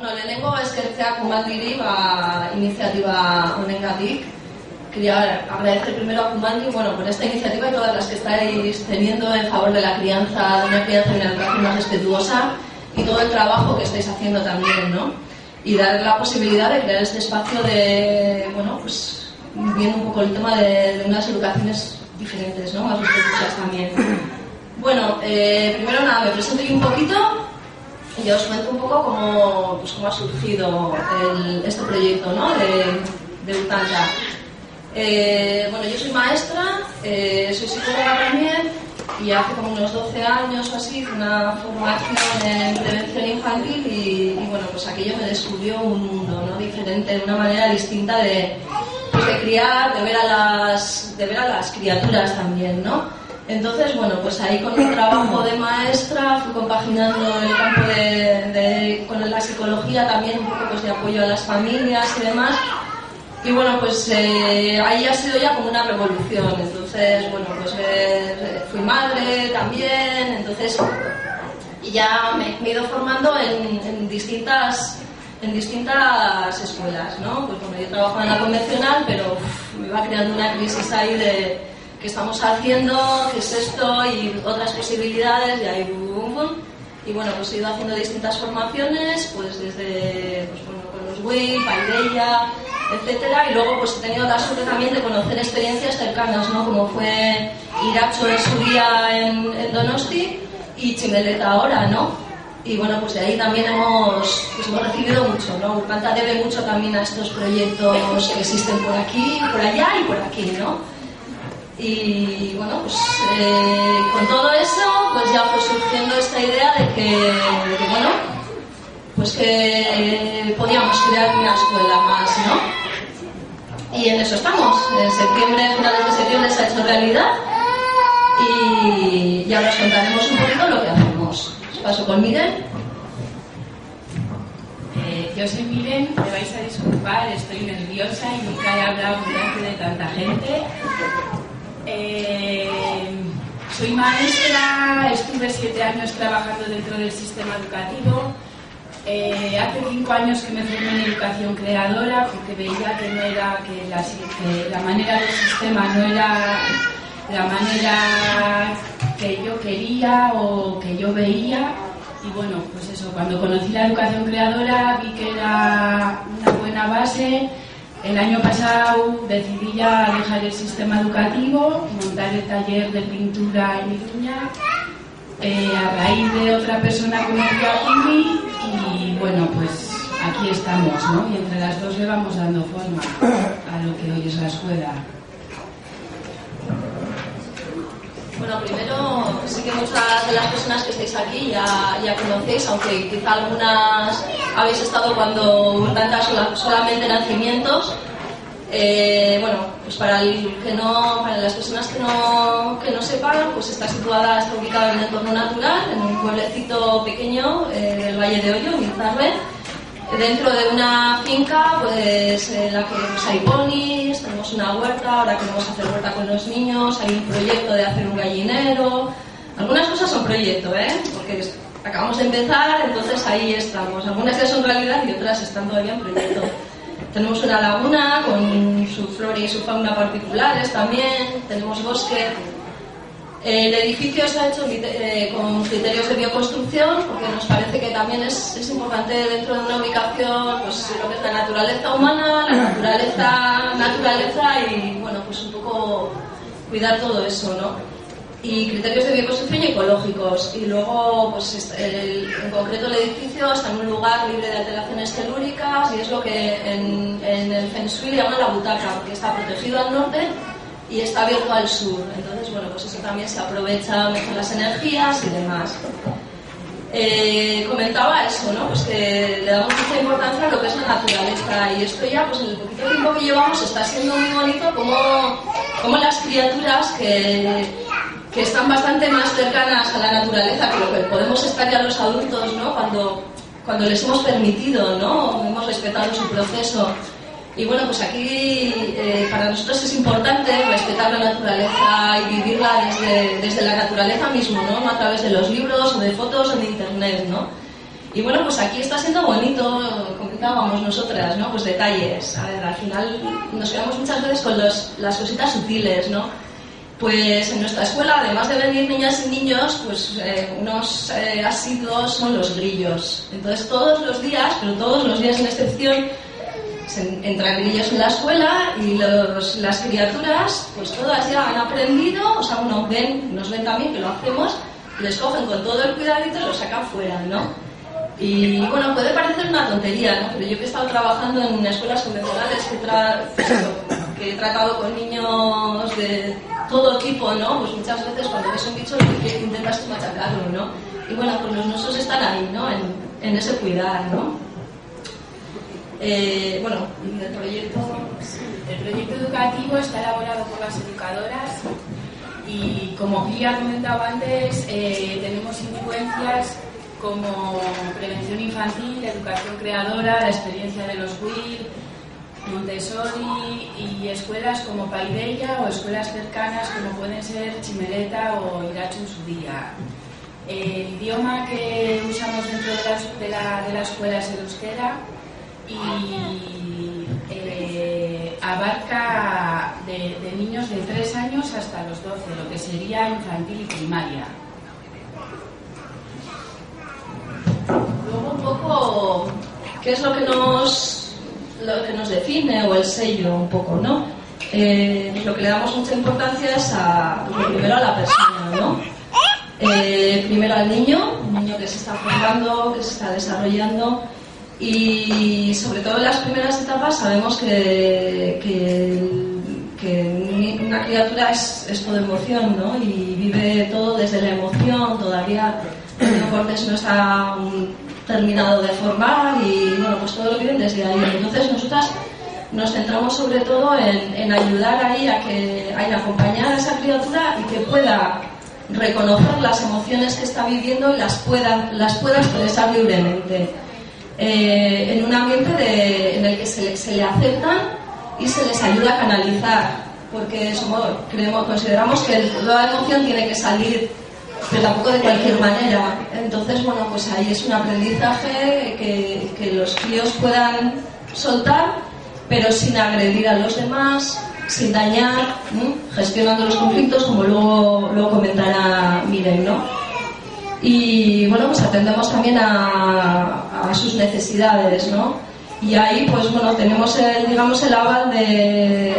Bueno, lehenengo eskertzea Kumandiri ba, iniziatiba honengatik. Quería agradecer primero a Kumandi bueno, por esta iniciativa y todas las que estáis teniendo en favor de la crianza, de una crianza y una educación más respetuosa y todo el trabajo que estáis haciendo también, ¿no? Y dar la posibilidad de crear este espacio de, bueno, pues viendo un poco el tema de, de unas educaciones diferentes, ¿no? Más respetuosas también. Bueno, eh, primero nada, me presento yo un poquito y os cuento un poco cómo, pues, cómo ha surgido el, este proyecto ¿no? de, de Utanja. Eh, bueno, yo soy maestra, eh, soy psicóloga también y hace como unos 12 años o así hice una formación en prevención infantil y, y, bueno, pues aquello me descubrió un mundo ¿no? diferente, una manera distinta de, pues, de criar, de ver, a las, de ver a las criaturas también, ¿no? Entonces, bueno, pues ahí con el trabajo de maestra fui compaginando el campo de, con la psicología también, un poco pues de apoyo a las familias y demás. Y bueno, pues eh, ahí ha sido ya como una revolución. Entonces, bueno, pues eh, fui madre también, entonces y ya me, he ido formando en, distintas en distintas escuelas, ¿no? Pues bueno, yo trabajo en la convencional, pero me va creando una crisis ahí de qué estamos haciendo, qué es esto y otras posibilidades y ahí. Y bueno, pues he ido haciendo distintas formaciones, pues desde pues, bueno, con los WIP, Paideia, etcétera, y luego pues he tenido la suerte también de conocer experiencias cercanas, ¿no? Como fue Iracho en su día en, en Donosti y Chimeleta ahora, ¿no? Y bueno, pues de ahí también hemos, pues hemos recibido mucho, ¿no? Urpanta debe mucho también a estos proyectos que existen por aquí, por allá y por aquí, ¿no? Y bueno, pues eh, con todo eso, pues ya fue surgiendo esta idea de que, bueno, pues que eh, podíamos crear una escuela más, ¿no? Y en eso estamos. En septiembre, finales de septiembre se ha hecho realidad y ya os contaremos un poquito lo que hacemos. Os paso con Miren. Eh, yo soy Miren, me vais a disculpar, estoy nerviosa y nunca he hablado delante de tanta gente. Eh, soy maestra, estuve siete años trabajando dentro del sistema educativo. Eh, hace cinco años que me formé en educación creadora porque veía que no era que la, que la manera del sistema no era la manera que yo quería o que yo veía y bueno pues eso cuando conocí la educación creadora vi que era una buena base el año pasado decidí ya dejar el sistema educativo, montar el taller de pintura en Iruña, eh, a raíz de otra persona que me a mí y bueno, pues aquí estamos, ¿no? Y entre las dos le vamos dando forma a lo que hoy es la escuela. Bueno, primero sí que muchas de las personas que estáis aquí ya, conocéis, aunque quizá algunas habéis estado cuando tantas solamente nacimientos. Eh, bueno, pues para, el las personas que no, que no sepan, pues está situada, está ubicada en un entorno natural, en un pueblecito pequeño eh, del Valle de Hoyo, Mizarre dentro de una finca, pues en la que pues, hay ponis, tenemos una huerta, ahora queremos hacer huerta con los niños, hay un proyecto de hacer un gallinero. Algunas cosas son proyecto, ¿eh? Porque acabamos de empezar, entonces ahí estamos. Algunas ya son realidad y otras están todavía en proyecto. Tenemos una laguna con su flora y su fauna particulares también, tenemos bosque, el edificio está hecho eh, con criterios de bioconstrucción porque nos parece que también es, es, importante dentro de una ubicación pues, lo que es la naturaleza humana, la naturaleza, naturaleza y bueno, pues un poco cuidar todo eso, ¿no? Y criterios de bioconstrucción y ecológicos. Y luego, pues el, en concreto el edificio está en un lugar libre de alteraciones telúricas y es lo que en, en el Feng Shui llama la butaca, porque está protegido al norte y está abierto al sur. Entonces, bueno, pues eso también se aprovecha mejor las energías y demás. eh, comentaba eso, ¿no? Pues que le damos mucha importancia a lo que es la naturaleza y esto ya, pues en el poquito tiempo que llevamos está siendo muy bonito como, como las criaturas que, que están bastante más cercanas a la naturaleza que lo que podemos estar ya los adultos, ¿no? Cuando, cuando les hemos permitido, ¿no? Hemos respetado su proceso. Y bueno, pues aquí eh, para nosotros es importante respetar la naturaleza y vivirla desde, desde la naturaleza mismo, ¿no? ¿no? A través de los libros o de fotos o de internet, ¿no? Y bueno, pues aquí está siendo bonito, comentábamos nosotras, ¿no? Pues detalles. A ver, al final nos quedamos muchas veces con los, las cositas sutiles, ¿no? Pues en nuestra escuela, además de venir niñas y niños, pues eh, unos eh, asiduos son los grillos. Entonces todos los días, pero todos los días sin excepción, entran grillos en la escuela y los, las criaturas, pues todas ya han aprendido, o sea, uno ven, nos ven también que lo hacemos, les cogen con todo el cuidadito y los sacan fuera, ¿no? Y bueno, puede parecer una tontería, ¿no? Pero yo que he estado trabajando en escuelas convencionales que, que he tratado con niños de todo tipo, ¿no? Pues muchas veces cuando ves un bicho intentas machacarlo, ¿no? Y bueno, pues los nuestros están ahí, ¿no? En, en ese cuidar, ¿no? Eh, bueno, el proyecto... Educativo está elaborado por las educadoras y como ya ha comentado antes, eh, tenemos influencias como prevención infantil, educación creadora, la experiencia de los WIL, Montessori y escuelas como Paideia o escuelas cercanas como pueden ser Chimereta o Iracho en su día. El idioma que usamos dentro de la, de la escuela es el euskera y eh, abarca de, niños de 3 años hasta los 12, lo que sería infantil y primaria. Luego un poco, ¿qué es lo que nos, lo que nos define o el sello un poco, no? Eh, lo que le damos mucha importancia es a, primero a la persona, ¿no? Eh, primero al niño, un niño que se está formando, que se está desarrollando, y sobre todo en las primeras etapas sabemos que, una criatura es, es, todo emoción, ¿no? Y vive todo desde la emoción, todavía el cortes no está terminado de formar y bueno, pues todo lo viven desde ahí. Entonces nosotras nos centramos sobre todo en, ayudar ahí a que a acompañar a esa criatura y que pueda reconocer las emociones que está viviendo y las pueda, las pueda expresar libremente. Eh, en un ambiente en el que se, se, le aceptan y se les ayuda a canalizar, porque somos, creemos, consideramos que toda emoción tiene que salir, pero tampoco de cualquier manera. Entonces, bueno, pues ahí es un aprendizaje que, que los críos puedan soltar, pero sin agredir a los demás, sin dañar, gestionando los conflictos, como luego, luego comentará Miren, ¿no? y bueno, pues atendemos también a, sus necesidades, ¿no? Y ahí, pues bueno, tenemos el, digamos, el aval de,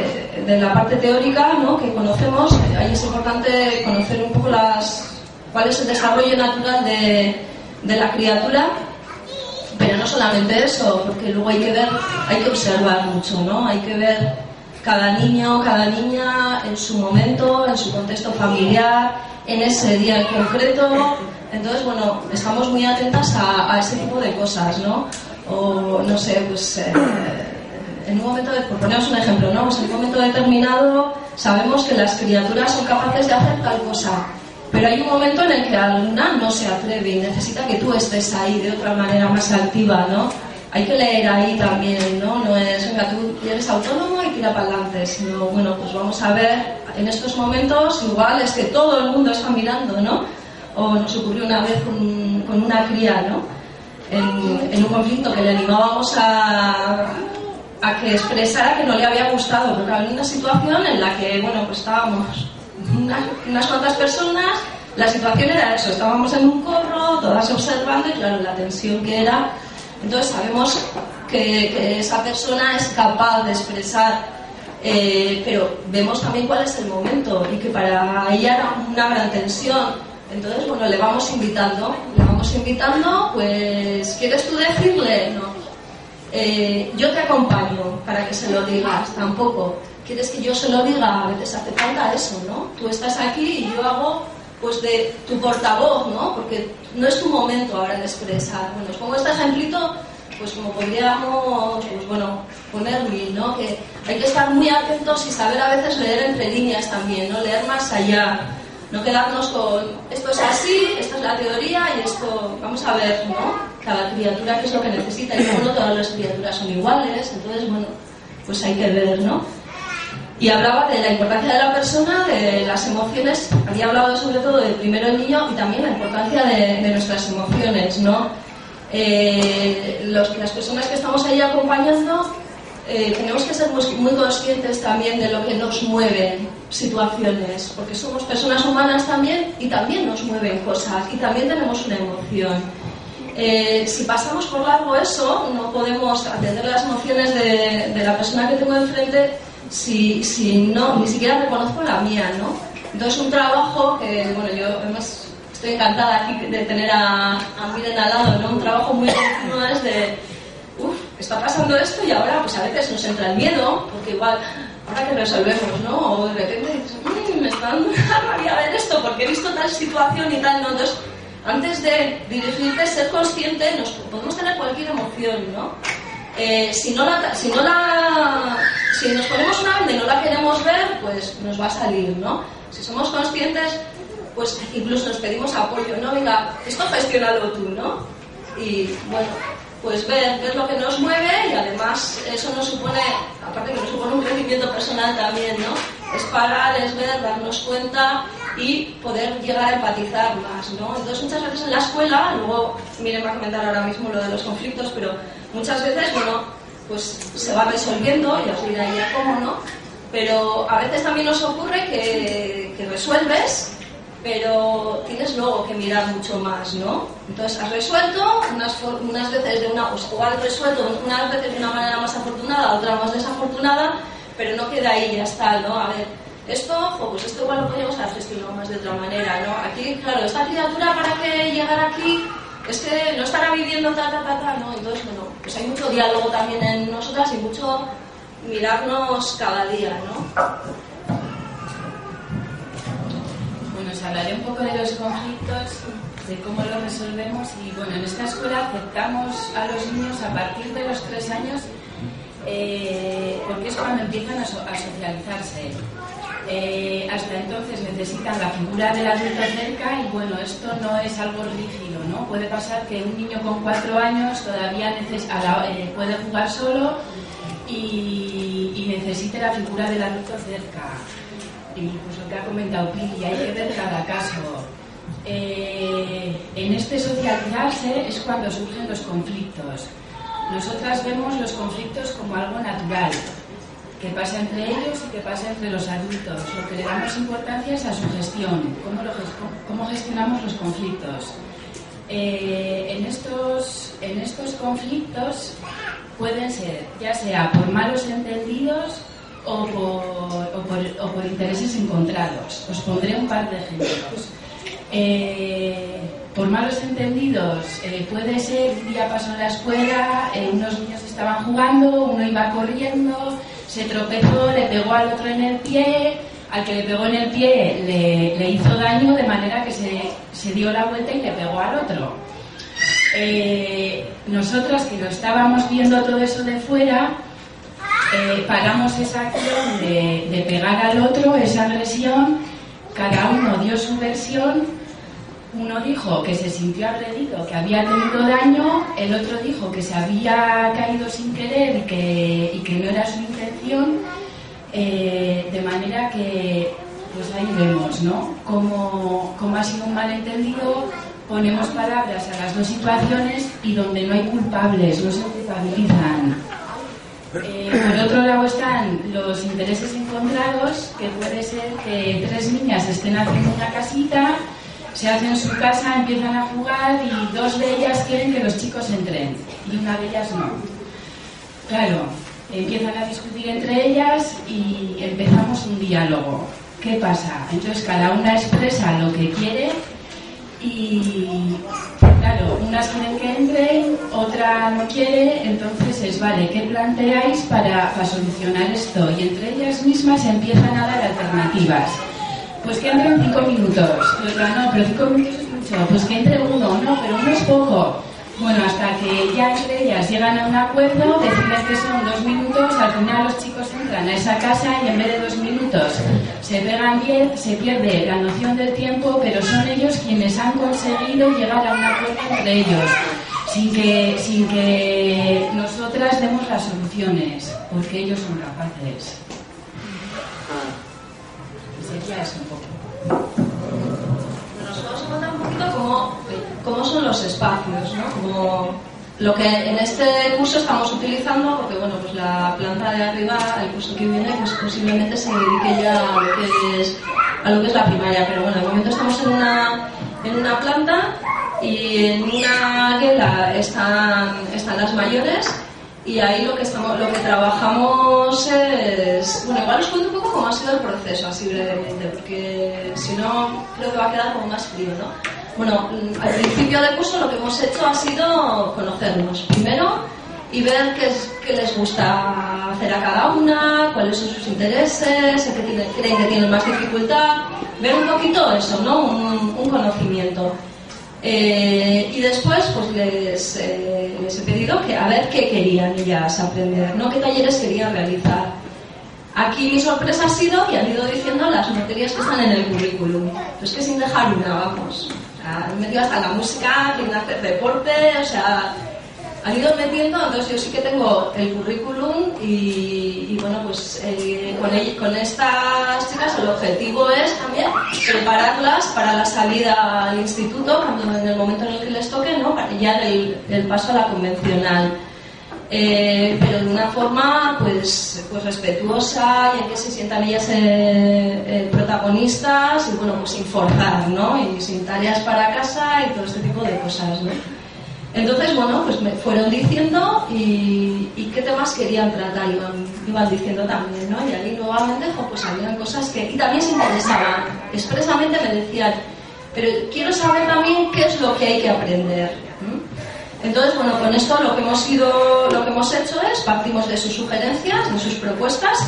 de, la parte teórica, ¿no? Que conocemos. Ahí es importante conocer un poco las, cuál es el desarrollo natural de, de la criatura, pero no solamente eso, porque luego hay que ver, hay que observar mucho, ¿no? Hay que ver cada niño, cada niña en su momento, en su contexto familiar, en ese día en concreto, entonces, bueno, estamos muy atentas a, ese tipo de cosas, ¿no? O, no sé, pues eh, en un momento, de, por poneros un ejemplo, ¿no? Pues en un momento determinado sabemos que las criaturas son capaces de hacer tal cosa, pero hay un momento en el que alguna no se atreve y necesita que tú estés ahí de otra manera más activa, ¿no? Hay que leer ahí también, ¿no? No es, venga, tú eres autónomo y tira para adelante, sino, bueno, pues vamos a ver, en estos momentos igual es que todo el mundo está mirando, ¿no? O nos ocurrió una vez con, una cría, ¿no? En, un conflicto que le animábamos a, a, que expresara que no le había gustado, porque había una situación en la que, bueno, pues estábamos unas, cuantas personas, la situación era eso, estábamos en un corro, todas observando y claro, la tensión que era. Entonces sabemos que, esa persona es capaz de expresar, eh, pero vemos también cuál es el momento y que para ella era una gran tensión entonces, bueno, le vamos invitando, le vamos invitando, pues, ¿quieres tú decirle? No. Eh, yo te acompaño para que se lo digas, tampoco. ¿Quieres que yo se lo diga? A veces hace falta eso, ¿no? Tú estás aquí y yo hago pues de tu portavoz, ¿no? Porque no es tu momento ahora de expresar. Bueno, os pongo este ejemplito, pues como podríamos, pues bueno, poner mil, ¿no? Que hay que estar muy atentos y saber a veces leer entre líneas también, ¿no? Leer más allá. No quedarnos con esto es así, esta es la teoría y esto, vamos a ver, ¿no? Cada criatura qué es lo que necesita y no todas las criaturas son iguales, entonces, bueno, pues hay que ver, ¿no? Y hablaba de la importancia de la persona, de las emociones, había hablado sobre todo del primero niño y también la importancia de, nuestras emociones, ¿no? Eh, las personas que estamos ahí acompañando eh, tenemos que ser muy, conscientes también de lo que nos mueve situaciones, porque somos personas humanas también y también nos mueven cosas y también tenemos una emoción. Eh, si pasamos por largo eso, no podemos atender las emociones de, la persona que tengo enfrente si, si no, ni siquiera reconozco la mía, ¿no? Entonces un trabajo que, bueno, yo además estoy encantada aquí de tener a, a Miren al lado, ¿no? Un trabajo muy continuo es de, uff, está pasando esto y ahora pues a veces nos entra el miedo, porque igual, ahora que resolvemos, ¿no? O de repente dices, mmm, me está dando una rabia ver esto porque he visto tal situación y tal, ¿no? Entonces, antes de dirigirte, ser consciente, nos podemos tener cualquier emoción, ¿no? Eh, si, no la, si, no la, si nos ponemos una venda y no la queremos ver, pues nos va a salir, ¿no? Si somos conscientes, pues incluso nos pedimos apoyo, ¿no? Venga, esto gestionalo tú, ¿no? Y bueno, pues ver, ver lo que nos mueve y además eso nos supone, aparte que nos supone un crecimiento personal también, ¿no? Es parar, es ver, darnos cuenta y poder llegar a empatizar más, ¿no? Entonces muchas veces en la escuela, luego miren va a comentar ahora mismo lo de los conflictos, pero muchas veces, bueno, pues se va resolviendo, y os diré ya cómo, ¿no? Pero a veces también nos ocurre que, que resuelves pero tienes luego que mirar mucho más, ¿no? Entonces has resuelto, unas, unas veces de una, pues, o has resuelto unas veces de una manera más afortunada, otra más desafortunada, pero no queda ahí, ya está, ¿no? A ver, esto, pues esto igual lo podríamos haber gestionado más de otra manera, ¿no? Aquí, claro, esta criatura para que llegara aquí es que no estará viviendo ta, ta, ta, ta, ¿no? Entonces, bueno, pues hay mucho diálogo también en nosotras y mucho mirarnos cada día, ¿no? Hablaré un poco de los conflictos, de cómo los resolvemos y bueno, en esta escuela aceptamos a los niños a partir de los tres años eh, porque es cuando empiezan a, socializarse. Eh, hasta entonces necesitan la figura del adulto cerca y bueno, esto no es algo rígido, ¿no? Puede pasar que un niño con cuatro años todavía eh, puede jugar solo y necesite la figura del adulto cerca incluso lo que ha comentado Pili, hay que ver cada caso. Eh, en este socializarse es cuando surgen los conflictos. Nosotras vemos los conflictos como algo natural, que pasa entre ellos y que pasa entre los adultos. Lo que le damos importancia es a su gestión, cómo, gestionamos los conflictos. Eh, en estos conflictos pueden ser, ya sea por malos entendidos o por, por, intereses encontrados. Os pondré un par de ejemplos. Eh, por malos entendidos, eh, puede ser un día pasó la escuela, eh, unos niños estaban jugando, uno iba corriendo, se tropezó, le pegó al otro en el pie, al que le pegó en el pie le, le hizo daño de manera que se, se, dio la vuelta y le pegó al otro. nosotros que lo estábamos viendo todo eso de fuera, eh, paramos esa acción de, pegar al otro, esa agresión, cada uno dio su versión, uno dijo que se sintió agredido, que había tenido daño, el otro dijo que se había caído sin querer y que, que no era su intención, eh, de manera que, pues ahí vemos, ¿no? Como, como ha sido un malentendido, ponemos palabras a las dos situaciones y donde no hay culpables, no se culpabilizan. Eh, por otro lado están los intereses encontrados, que puede ser que tres niñas estén haciendo una casita, se hacen su casa, empiezan a jugar y dos de ellas quieren que los chicos entren y una de ellas no. Claro, empiezan a discutir entre ellas y empezamos un diálogo. ¿Qué pasa? Entonces cada una expresa lo que quiere y claro, unas quieren que entren, otra no quiere, entonces es, vale, ¿qué planteáis para, solucionar esto? Y entre ellas mismas empiezan a dar alternativas. Pues que entren cinco minutos. Y otra, no, pero cinco minutos es mucho. Pues que entre uno, no, pero uno es poco. Bueno, hasta que ya entre ellas llegan a un acuerdo, decirles que son dos minutos, al final los chicos entran a esa casa y en vez de dos minutos se pegan diez, se pierde la noción del tiempo, pero son ellos quienes han conseguido llegar a un acuerdo entre ellos, sin que, sin que nosotras demos las soluciones, porque ellos son capaces. Sería eso un poco cómo, son los espacios, ¿no? Como lo que en este curso estamos utilizando, porque bueno, pues la planta de arriba, el curso que viene, pues posiblemente se dedique ya a lo que es, a lo que es la primaria, pero bueno, de momento estamos en una, en una planta y en una guela están, están las mayores. Y ahí lo que estamos lo que trabajamos es bueno igual os cuento un poco cómo ha sido el proceso así brevemente porque si no creo que va a quedar como más frío no bueno, al principio del curso lo que hemos hecho ha sido conocernos primero y ver qué, es, qué les gusta hacer a cada una, cuáles son sus intereses, qué creen que tienen más dificultad, ver un poquito eso, ¿no? Un, conocimiento. Eh, y después pues les, eh, les, he pedido que a ver qué querían ellas aprender, ¿no? qué talleres querían realizar. Aquí mi sorpresa ha sido que han ido diciendo las materias que están en el currículum. Pues que sin dejar una, vamos han metido hasta la música, quieren hacer deporte, o sea, han ido metiendo, entonces yo sí que tengo el currículum y, bueno, pues eh, con, con estas chicas el objetivo es también prepararlas para la salida al instituto, cuando en el momento en el que les toque, ¿no? para ya el, el paso a la convencional. Eh, pero de una forma pues, pues respetuosa y en que se sientan ellas eh, eh, protagonistas y bueno, pues sin forzar, ¿no? Y sin tareas para casa y todo este tipo de cosas, ¿no? Entonces, bueno, pues me fueron diciendo y, qué temas querían tratar, iban, iban, diciendo también, ¿no? Y ahí nuevamente, pues habían cosas que... Y también se interesaban, expresamente me decían, pero quiero saber también qué es lo que hay que aprender. Entonces, bueno, con esto lo que hemos ido, lo que hemos hecho es partimos de sus sugerencias, de sus propuestas.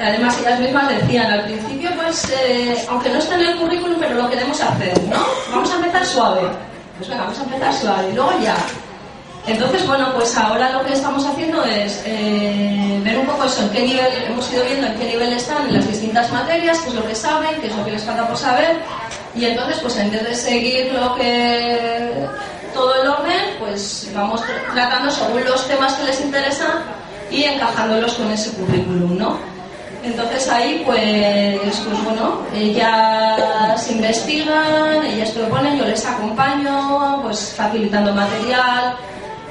Además, ellas mismas decían al principio, pues, eh, aunque no está en el currículum, pero lo queremos hacer, ¿no? Vamos a empezar suave. Pues venga, vamos a empezar suave y luego ya. Entonces, bueno, pues ahora lo que estamos haciendo es eh, ver un poco eso, en qué nivel, hemos ido viendo en qué nivel están las distintas materias, qué es lo que saben, qué es lo que les falta por saber, y entonces, pues en vez de seguir lo que todo el orden, pues vamos tratando según los temas que les interesan y encajándolos con ese currículum, ¿no? Entonces ahí, pues, pues bueno, ellas investigan, ellas proponen, yo les acompaño, pues facilitando material.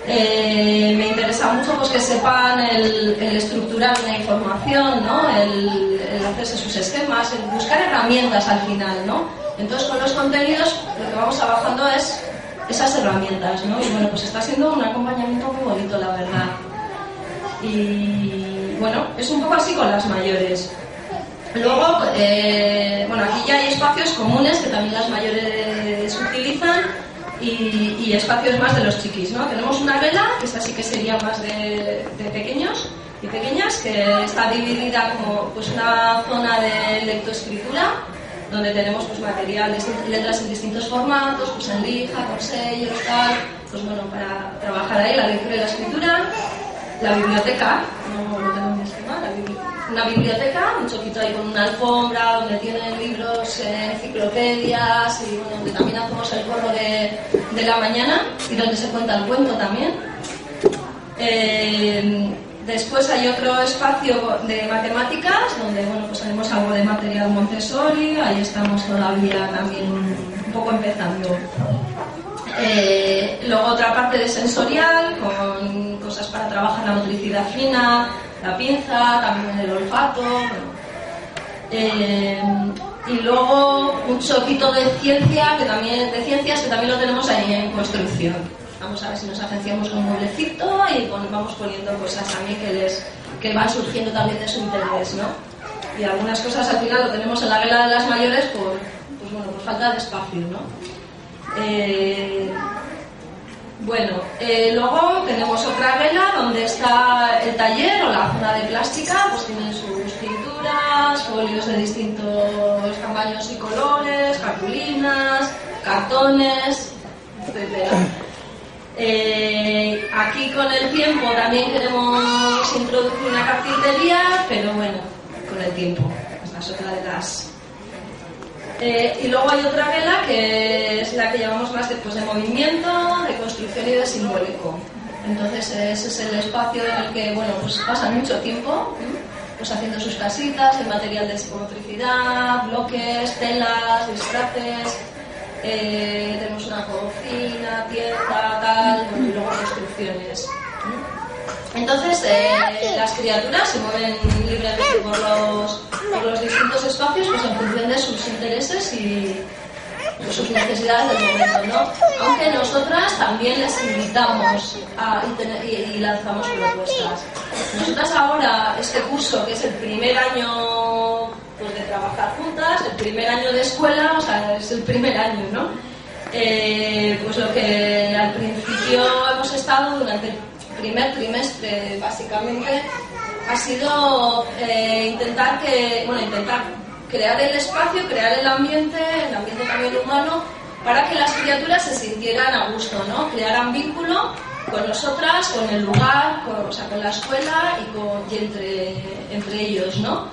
Eh, me interesa mucho pues que sepan el, estructurar una información, ¿no? El, el, hacerse sus esquemas, el buscar herramientas al final, ¿no? Entonces con los contenidos lo que vamos trabajando es esas herramientas, ¿no? Y bueno, pues está siendo un acompañamiento muy bonito, la verdad. Y bueno, es un poco así con las mayores. Luego, eh, bueno, aquí ya hay espacios comunes que también las mayores utilizan y, espacios más de los chiquis, ¿no? Tenemos una vela, que esta sí que sería más de, de pequeños y pequeñas, que está dividida como pues una zona de lectoescritura donde tenemos pues materiales, letras en distintos formatos, pues en lija, con sellos, tal, pues bueno, para trabajar ahí la lectura y la escritura, la biblioteca, no lo tengo en una biblioteca, un choquito ahí con una alfombra, donde tienen libros, eh, enciclopedias, y bueno, donde también hacemos el corro de, de la mañana y donde se cuenta el cuento también. Eh, Después hay otro espacio de matemáticas, donde bueno, pues tenemos algo de material Montessori, ahí estamos todavía también un poco empezando. Eh, luego otra parte de sensorial, con cosas para trabajar la motricidad fina, la pinza, también el olfato. Eh, y luego un choquito de ciencia, que también, de ciencias que también lo tenemos ahí en construcción vamos a ver si nos agenciamos un mueblecito y vamos poniendo cosas también que les que van surgiendo también de su interés, ¿no? Y algunas cosas al final lo tenemos en la vela de las mayores por, pues bueno, por falta de espacio, ¿no? Eh, bueno, eh, luego tenemos otra vela donde está el taller o la zona de plástica, pues tienen sus pinturas, folios de distintos paños y colores, cartulinas, cartones, etc. Eh, aquí con el tiempo también queremos introducir una carpintería, pero bueno, con el tiempo. Esta es otra de las eh, y luego hay otra vela que es la que llamamos más después de movimiento, de construcción y de simbólico. Entonces ese es el espacio en el que bueno, pues pasan mucho tiempo pues haciendo sus casitas en material de psicomotricidad, bloques, telas, disfraces. Eh, tenemos una cocina, tienda, tal, y luego construcciones. Entonces, eh, las criaturas se mueven libremente por los, por los distintos espacios pues en función de sus intereses y sus necesidades del momento, ¿no? Aunque nosotras también les invitamos a, y, lanzamos propuestas. Nosotras ahora, este curso, que es el primer año pues, de trabajar juntas, el primer año de escuela, o sea, es el primer año, ¿no? Eh, pues lo que al principio hemos estado durante el primer trimestre, básicamente, ha sido eh, intentar que, bueno, intentar crear el espacio, crear el ambiente, el ambiente también humano, para que las criaturas se sintieran a gusto, ¿no? Crearan vínculo con nosotras, con el lugar, con, o sea, con la escuela y, con, entre, entre ellos, ¿no?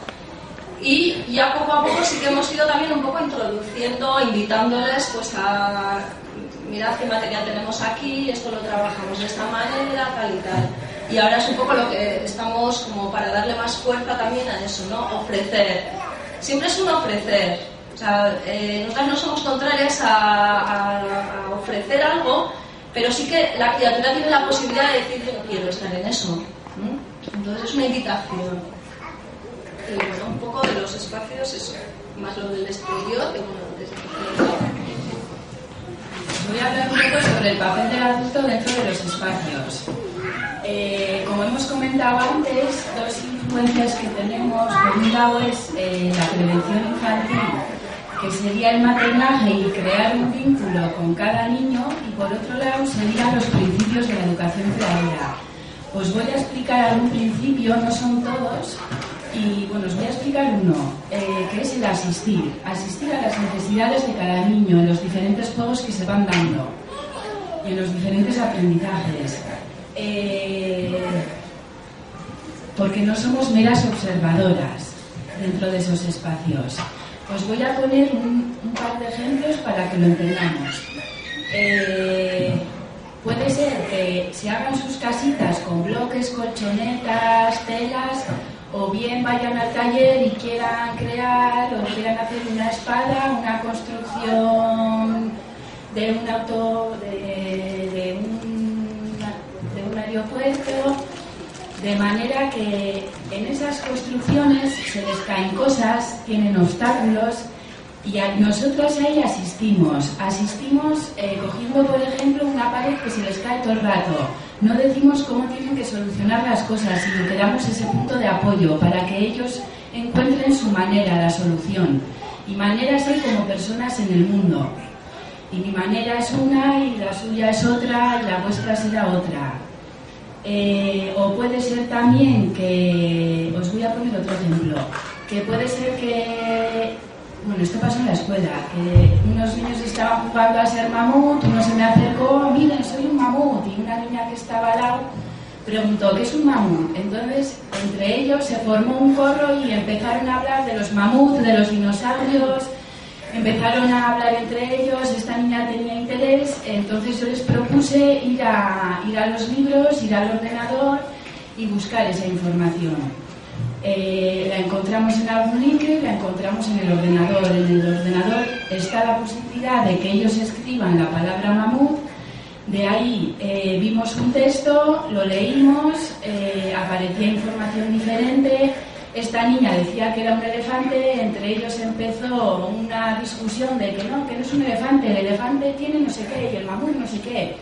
Y ya poco a poco sí que hemos ido también un poco introduciendo, invitándoles pues a mirad qué material tenemos aquí, esto lo trabajamos de esta manera, tal y tal. Y ahora es un poco lo que estamos como para darle más fuerza también a eso, ¿no? Ofrecer. Siempre es un ofrecer. O sea, eh, nosotras no somos contrarias a, ofrecer algo, pero sí que la criatura tiene la posibilidad de decir, yo no quiero estar en eso. Entonces es una invitación. Bueno, un poco de los espacios, eso, más lo del exterior, que bueno, desde voy a hablar un poco sobre el papel del adulto dentro de los espacios. Eh, como hemos comentado antes, dos influencias que tenemos, por un lado es eh, la prevención infantil, que sería el maternaje y crear un vínculo con cada niño, y por otro lado serían los principios de la educación creadora. Os voy a explicar algún principio, no son todos, y bueno, os voy a explicar uno, eh, que es el asistir. Asistir a las necesidades de cada niño en los diferentes juegos que se van dando y en los diferentes aprendizajes. Eh, porque no somos meras observadoras dentro de esos espacios. Os voy a poner un, par de ejemplos para que lo entendamos. Eh, puede ser que se hagan sus casitas con bloques, colchonetas, telas o bien vayan al taller y quieran crear o quieran hacer una espada, una construcción de un auto, de, un, de un aeropuerto, de manera que en esas construcciones se les caen cosas, tienen obstáculos y nosotros ahí asistimos. Asistimos eh, cogiendo, por ejemplo, una pared que se les cae todo el rato. No decimos cómo tienen que solucionar las cosas, sino que damos ese punto de apoyo para que ellos encuentren su manera, la solución. Y maneras hay como personas en el mundo. Y mi manera es una y la suya es otra y la vuestra será otra. Eh, o puede ser también que, os voy a poner otro ejemplo, que puede ser que bueno, esto pasó en la escuela, unos niños estaban jugando a ser mamut, uno se me acercó, miren, soy un mamut, y una niña que estaba al lado preguntó, ¿qué es un mamut? Entonces, entre ellos se formó un corro y empezaron a hablar de los mamuts, de los dinosaurios, empezaron a hablar entre ellos, esta niña tenía interés, entonces yo les propuse ir a, ir a los libros, ir al ordenador y buscar esa información. Eh, la encontramos en link, la encontramos en el ordenador. En el ordenador está la posibilidad de que ellos escriban la palabra mamut. De ahí eh, vimos un texto, lo leímos, eh, aparecía información diferente. Esta niña decía que era un elefante, entre ellos empezó una discusión de que no, que no es un elefante, el elefante tiene no sé qué y el mamut no sé qué.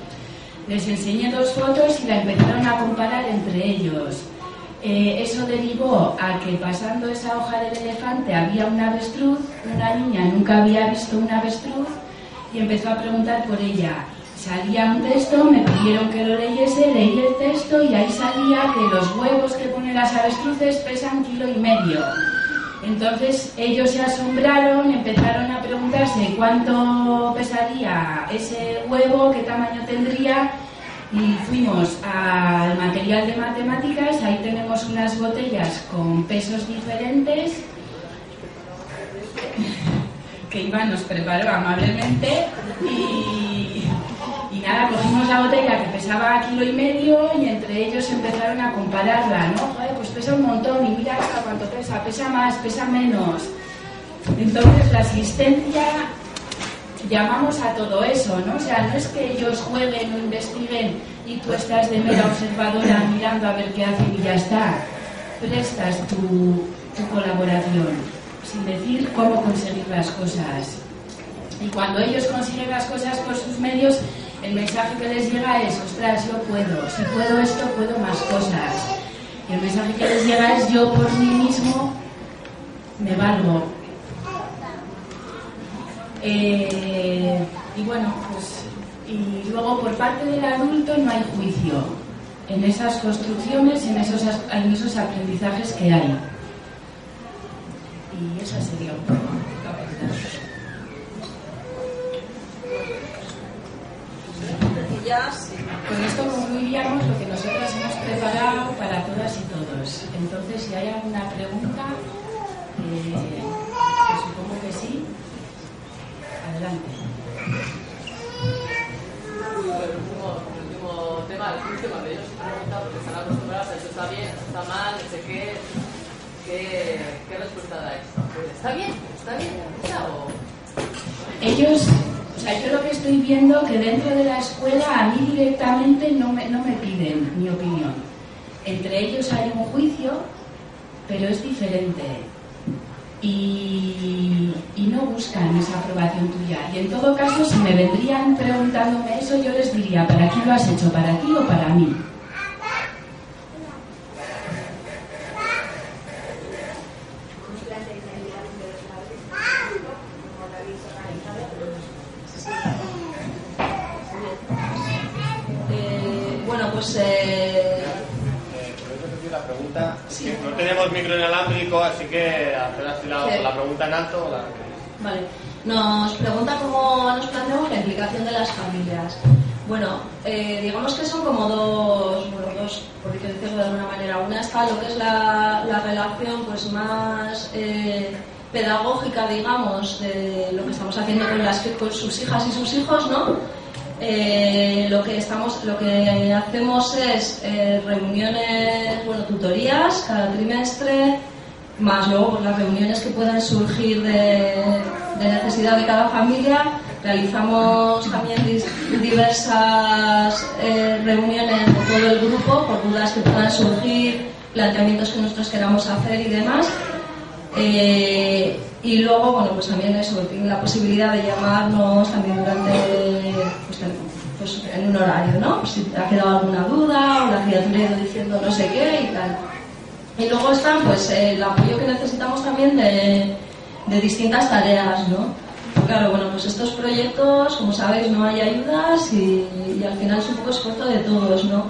Les enseñé dos fotos y la empezaron a comparar entre ellos. Eh, eso derivó a que pasando esa hoja del elefante había una avestruz, una niña nunca había visto una avestruz y empezó a preguntar por ella. Salía un texto, me pidieron que lo leyese, leí el texto y ahí salía que los huevos que ponen las avestruces pesan kilo y medio. Entonces ellos se asombraron, empezaron a preguntarse cuánto pesaría ese huevo, qué tamaño tendría y fuimos al material de matemáticas, ahí tenemos unas botellas con pesos diferentes que Iván nos preparó amablemente y, y nada, cogimos la botella que pesaba kilo y medio y entre ellos empezaron a compararla, ¿no? pues pesa un montón y mira hasta cuánto pesa, pesa más, pesa menos. Entonces la asistencia llamamos a todo eso, ¿no? O sea, no es que ellos jueguen o investiguen y tú estás de mera observadora mirando a ver qué hacen y ya está. Prestas tu, tu colaboración, sin decir cómo conseguir las cosas. Y cuando ellos consiguen las cosas por sus medios, el mensaje que les llega es, ostras, yo puedo, si puedo esto, puedo más cosas. Y el mensaje que les llega es, yo por mí mismo me valgo. Eh, y bueno, pues, y luego por parte del adulto no hay juicio en esas construcciones, en esos, en esos aprendizajes que hay. Y esa sería un poco Con esto concluiríamos lo que nosotros hemos preparado para todas y todos. Entonces, si hay alguna pregunta, eh. Adelante. El último, tema, el último cuando ellos preguntan porque están acostumbrados a eso está bien, está mal, no sé qué, qué, qué respuesta da esto. Pues, ¿Está bien? ¿Está bien? ¿Está o...? Ellos o sea, yo lo que estoy viendo que dentro de la escuela a mí directamente no me, no me piden mi opinión. Entre ellos hay un juicio, pero es diferente. Y, no buscan esa aprobación tuya. Y en todo caso, si me vendrían preguntándome eso, yo les diría, ¿para quién lo has hecho? ¿Para ti o para mí? pues... Eh... la pregunta, sí. no tenemos micro inalámbrico, así que hacer la, sí. la pregunta en alto. La... Vale. Nos pregunta cómo nos planteamos la implicación de las familias. Bueno, eh, digamos que son como dos, bueno, dos, por decirlo de alguna manera. Una está lo que es la, la relación pues más eh, pedagógica, digamos, de lo que estamos haciendo con, las, con sus hijas y sus hijos, ¿no? Eh, lo que estamos lo que hacemos es eh, reuniones bueno tutorías cada trimestre más luego pues, las reuniones que puedan surgir de, necesidad de cada familia. Realizamos también diversas eh, reuniones de todo el grupo por dudas que puedan surgir planteamientos que nosotros queramos hacer y demás y luego, bueno, pues también eso, tiene la posibilidad de llamarnos también durante, pues, pues, en un horario, ¿no? si ha quedado alguna duda o la criatura ha ido diciendo no sé qué y tal. Y luego está, pues, el apoyo que necesitamos también de, de distintas tareas, ¿no? claro, bueno, pues estos proyectos, como sabéis, no hay ayudas y, y al final es un poco esfuerzo de todos, ¿no?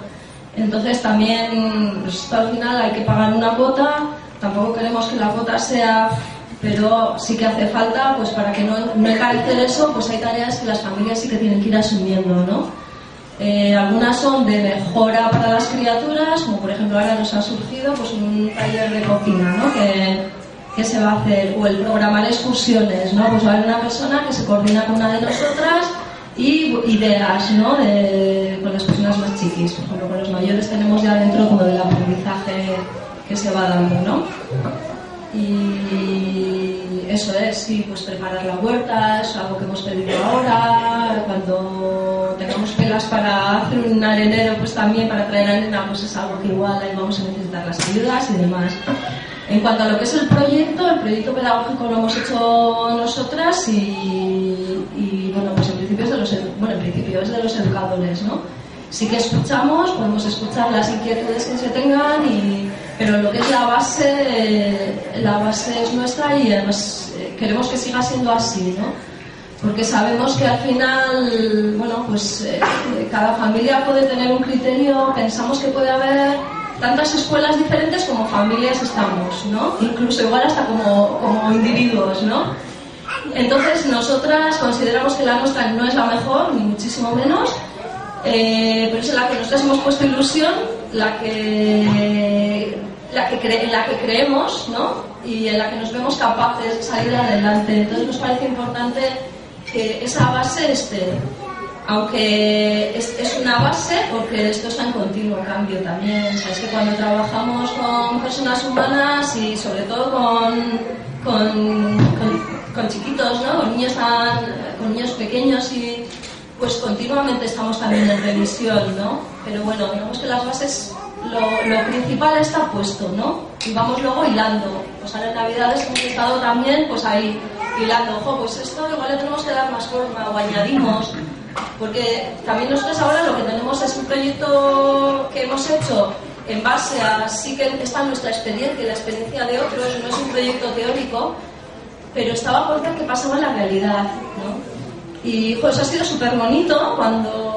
Entonces también, pues al final hay que pagar una cuota, tampoco queremos que la cuota sea pero sí que hace falta, pues para que no, no encarecer eso, pues hay tareas que las familias sí que tienen que ir asumiendo, ¿no? Eh, algunas son de mejora para las criaturas, como por ejemplo ahora nos ha surgido pues un taller de cocina, ¿no? Que, que se va a hacer, o el programar excursiones, ¿no? Pues va a haber una persona que se coordina con una de nosotras y ideas, ¿no? De, con las personas más chiquis, por ejemplo, con los mayores tenemos ya dentro como del aprendizaje que se va dando, ¿no? Y eso es, sí, pues preparar la huerta, es algo que hemos pedido ahora. Cuando tengamos pelas para hacer un arenero, pues también para traer arena, pues es algo que igual ahí vamos a necesitar las ayudas y demás. En cuanto a lo que es el proyecto, el proyecto pedagógico lo hemos hecho nosotras y, y bueno, pues en principio es de los, bueno, en principio es de los educadores, ¿no? Sí que escuchamos, podemos escuchar las inquietudes que se tengan y pero lo que es la base, la base es nuestra y además eh, queremos que siga siendo así, ¿no? Porque sabemos que al final, bueno, pues eh, cada familia puede tener un criterio, pensamos que puede haber tantas escuelas diferentes como familias estamos, ¿no? Incluso igual hasta como, como individuos, ¿no? Entonces, nosotras consideramos que la nuestra no es la mejor, ni muchísimo menos, eh, pero es la que nosotras hemos puesto ilusión, la que, la que, la que creemos, ¿no? Y en la que nos vemos capaces de salir adelante. Entonces, nos parece importante que esa base esté aunque es, una base porque esto está en continuo cambio también. es que cuando trabajamos con personas humanas y sobre todo con, con, chiquitos, ¿no? con, niños con niños pequeños y pues continuamente estamos también en revisión, ¿no? Pero bueno, digamos que las bases, lo, lo principal está puesto, ¿no? Y vamos luego hilando. Pues ahora en Navidades hemos estado también, pues ahí hilando, ojo, pues esto igual le tenemos que dar más forma o añadimos porque también nosotros ahora lo que tenemos es un proyecto que hemos hecho en base a sí que está nuestra experiencia y la experiencia de otros, no es un proyecto teórico, pero estaba por qué pasaba en la realidad. ¿no? Y pues ha sido súper bonito cuando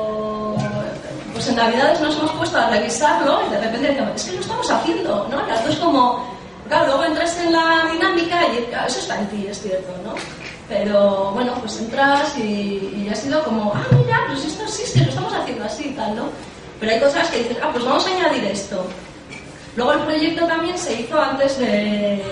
pues en Navidades nos hemos puesto a revisarlo y de repente decimos, es que lo estamos haciendo, ¿no? Las dos como, claro, luego entras en la dinámica y eso está en ti, es cierto, ¿no? Pero bueno, pues entras y, ha sido como, ah, mira, pues esto sí, es que lo estamos haciendo así y tal, ¿no? Pero hay cosas que dices, ah, pues vamos a añadir esto. Luego el proyecto también se hizo antes de,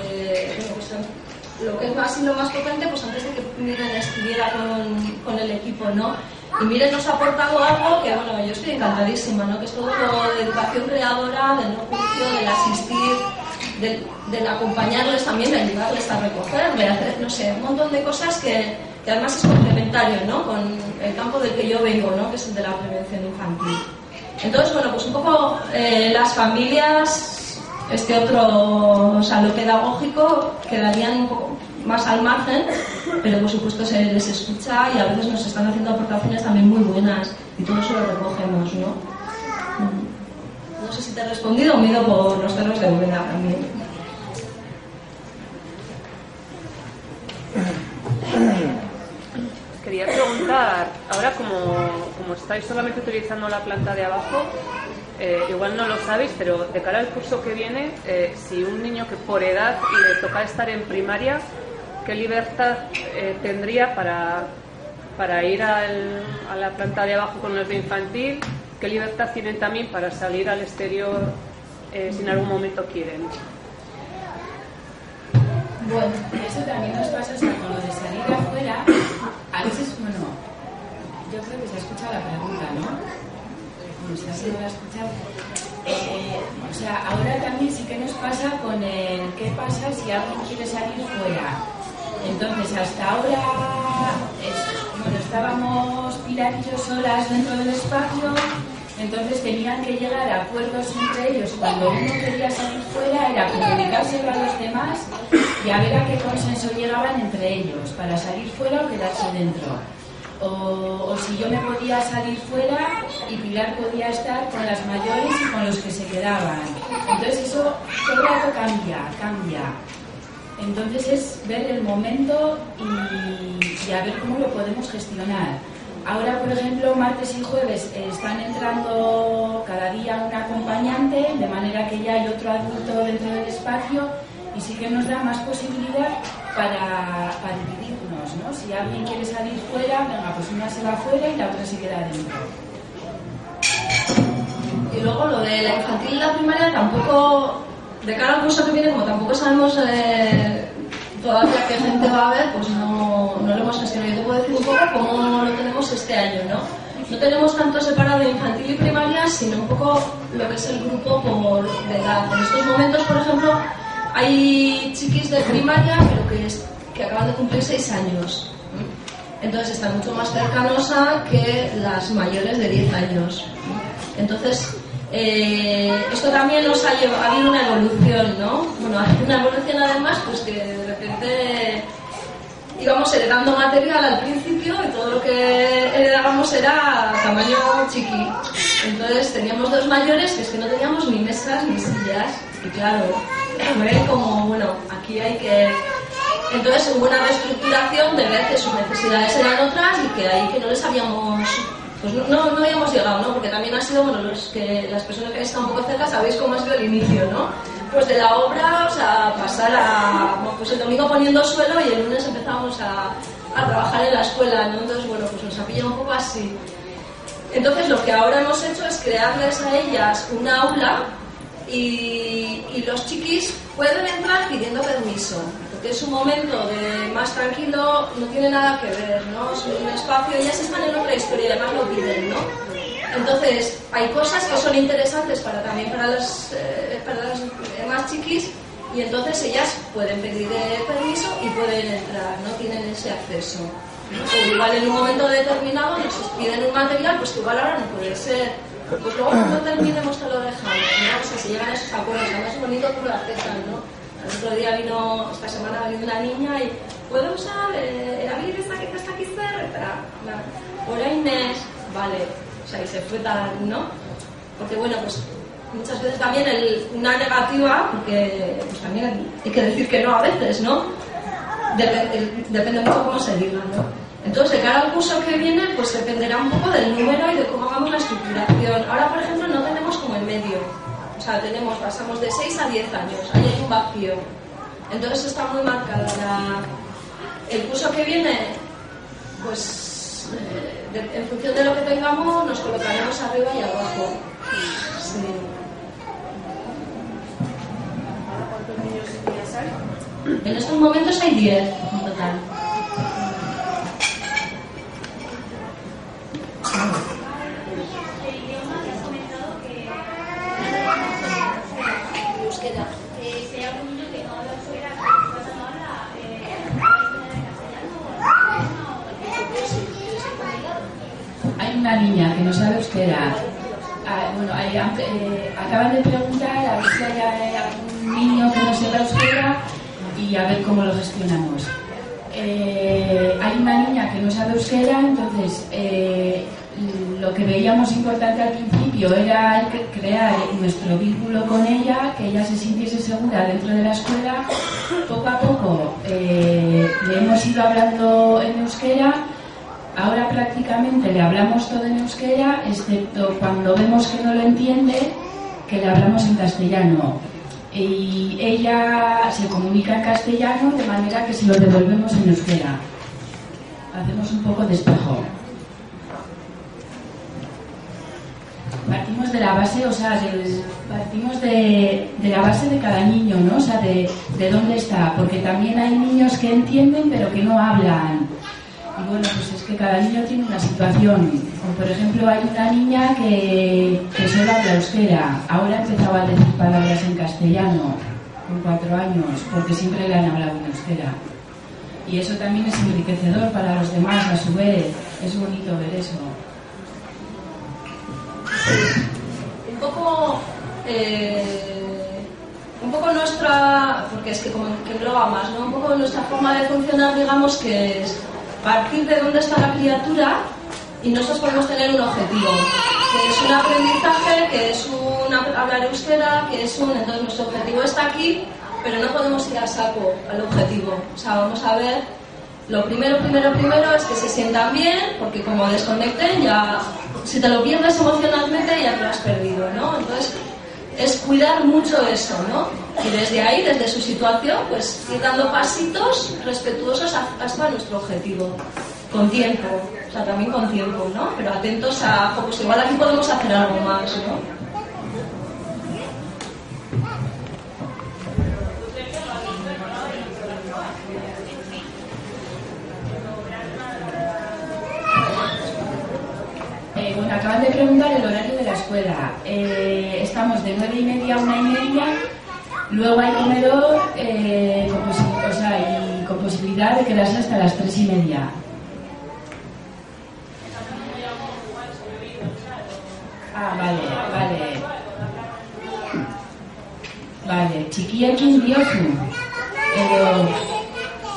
lo que es más y lo más potente, pues antes de que Miren estuviera con, con, el equipo, ¿no? Y Miren nos ha aportado algo que, bueno, yo estoy encantadísima, ¿no? Que es todo lo de educación creadora, del no juicio, del asistir, del, acompañarles también, de ayudarles a recoger, de hacer, no sé, un montón de cosas que, además es complementario ¿no? con el campo del que yo vengo, ¿no? que es el de la prevención infantil. Entonces, bueno, pues un poco eh, las familias, este otro, lo pedagógico, quedarían un poco más al margen, pero por supuesto se les escucha y a veces nos están haciendo aportaciones también muy buenas y todo eso lo recogemos, ¿no? No sé si te he respondido mido por los temas de Úbeda también. Quería preguntar, ahora como, estáis solamente utilizando la planta de abajo, eh, igual no lo sabéis, pero de cara al curso que viene, eh, si un niño que por edad le toca estar en primaria, ¿qué libertad eh, tendría para, para ir a la planta de abajo con los de infantil ¿Qué libertad tienen también para salir al exterior si en algún momento quieren? Bueno, eso también nos pasa hasta con lo de salir afuera. A veces, bueno, yo creo que se ha escuchado la pregunta, ¿no? Como se ha sido escuchado. Eh, o sea, ahora también sí que nos pasa con el qué pasa si alguien quiere salir fuera. Entonces, hasta ahora bueno, estábamos Pilar solas dentro del espacio entonces tenían que llegar a acuerdos entre ellos. Cuando uno quería salir fuera era comunicárselo a los demás y a ver a qué consenso llegaban entre ellos para salir fuera o quedarse dentro. O, si yo me podía salir fuera y Pilar podía estar con las mayores y con los que se quedaban. Entonces eso todo cambia, cambia. Entonces es ver el momento y a ver cómo lo podemos gestionar. Ahora, por ejemplo, martes y jueves están entrando cada día un acompañante, de manera que ya hay otro adulto dentro del espacio y sí que nos da más posibilidad para, dividirnos, ¿no? Si alguien quiere salir fuera, venga, pues una se va fuera y la otra se queda dentro. Y luego lo de la infantil y la primaria tampoco, de cara al curso que viene, como tampoco sabemos eh, todavía qué gente va a ver, pues no, no lo hemos gestionado. Yo te puedo decir un poco cómo lo tenemos este año, ¿no? No tenemos tanto separado infantil y primaria, sino un poco lo que es el grupo por edad. En estos momentos, por ejemplo, hay chiquis de primaria, pero que, es, que acaban de cumplir seis años. Entonces están mucho más cercanos a que las mayores de 10 años. Entonces, eh, esto también nos ha llevado, ha habido una evolución, ¿no? Bueno, una evolución además, pues que de repente íbamos heredando material al principio y todo lo que heredábamos era tamaño chiqui. Entonces teníamos dos mayores que es que no teníamos ni mesas ni sillas. Y claro, como, bueno, aquí hay que... Entonces hubo una reestructuración de ver que sus necesidades eran otras y que ahí que no les habíamos pues no, no habíamos llegado, ¿no? Porque también ha sido, bueno, los que, las personas que están un poco cerca sabéis cómo ha sido el inicio, ¿no? Pues de la obra, o sea, pasar a, pues el domingo poniendo suelo y el lunes empezamos a, a trabajar en la escuela, ¿no? Entonces, bueno, pues nos ha pillado un poco así. Entonces, lo que ahora hemos hecho es crearles a ellas un aula y, y los chiquis pueden entrar pidiendo permiso porque es un momento de más tranquilo, no tiene nada que ver, ¿no? Es un espacio, ellas están en otra historia, y además lo piden, ¿no? Entonces, hay cosas que son interesantes para también para las, eh, para las más chiquis y entonces ellas pueden pedir permiso y pueden entrar, no tienen ese acceso. Igual en un momento determinado nos piden un material, pues que igual ahora no puede ser. Pues luego cuando terminemos te lo dejamos, ¿no? O sea, si llegan esos acuerdos, además es bonito que lo aceptan, ¿no? El otro día vino, esta semana vino una niña y ¿puedo usar eh, el avión esta que está aquí cerca? Hola Inés, vale, sea, y se fue tan, ¿no? Porque bueno, pues muchas veces también el, una negativa, porque pues también hay que decir que no a veces, ¿no? depende mucho cómo se diga, ¿no? Entonces, de cara al curso que viene, pues dependerá un poco del número y de cómo hagamos la estructuración. Ahora, por ejemplo, no tenemos como el medio. O sea, tenemos, pasamos de 6 a 10 años, ahí hay un vacío. Entonces está muy marcada El curso que viene, pues eh, en función de lo que tengamos, nos colocaremos arriba y abajo. Sí. ¿Cuántos niños hay? En estos momentos hay 10 en total. Niña que no sabe euskera. Ah, bueno, eh, acaban de preguntar a ver si hay algún niño que no sepa euskera y a ver cómo lo gestionamos. Eh, hay una niña que no sabe euskera, entonces eh, lo que veíamos importante al principio era crear nuestro vínculo con ella, que ella se sintiese segura dentro de la escuela. Poco a poco le hemos ido hablando en euskera Ahora prácticamente le hablamos todo en euskera, excepto cuando vemos que no lo entiende, que le hablamos en castellano. Y ella se comunica en castellano de manera que se lo devolvemos en euskera. Hacemos un poco de espejo. Partimos de la base, o sea, partimos de, la base de cada niño, ¿no? O sea, de, de dónde está, porque también hay niños que entienden pero que no hablan bueno, pues es que cada niño tiene una situación. por ejemplo, hay una niña que, que solo habla euskera. Ahora ha empezado a decir palabras en castellano con cuatro años, porque siempre le han hablado en euskera. Y eso también es enriquecedor para los demás, a su vez. Es bonito ver eso. Un poco. Eh, un poco nuestra. Porque es que como que engloba más, ¿no? Un poco nuestra forma de funcionar, digamos, que es partir de dónde está la criatura y nosotros podemos tener un objetivo, que es un aprendizaje, que es un hablar euskera, que es un... Entonces nuestro objetivo está aquí, pero no podemos ir a saco al objetivo. O sea, vamos a ver, lo primero, primero, primero es que se sientan bien, porque como desconecten ya, si te lo pierdes emocionalmente ya te lo has perdido, ¿no? Entonces es cuidar mucho eso, ¿no? Y desde ahí, desde su situación, pues ir dando pasitos respetuosos hasta nuestro objetivo, con tiempo, o sea, también con tiempo, ¿no? Pero atentos a, pues igual aquí podemos hacer algo más, ¿no? Eh, bueno, acaban de preguntar el horario de la escuela. Eh, estamos de nueve y media a una y media Luego hay comedor eh, con, o sea, y con posibilidad de quedarse hasta las tres y media. Ah, vale, vale. Vale, chiquillekin diozu. Eh,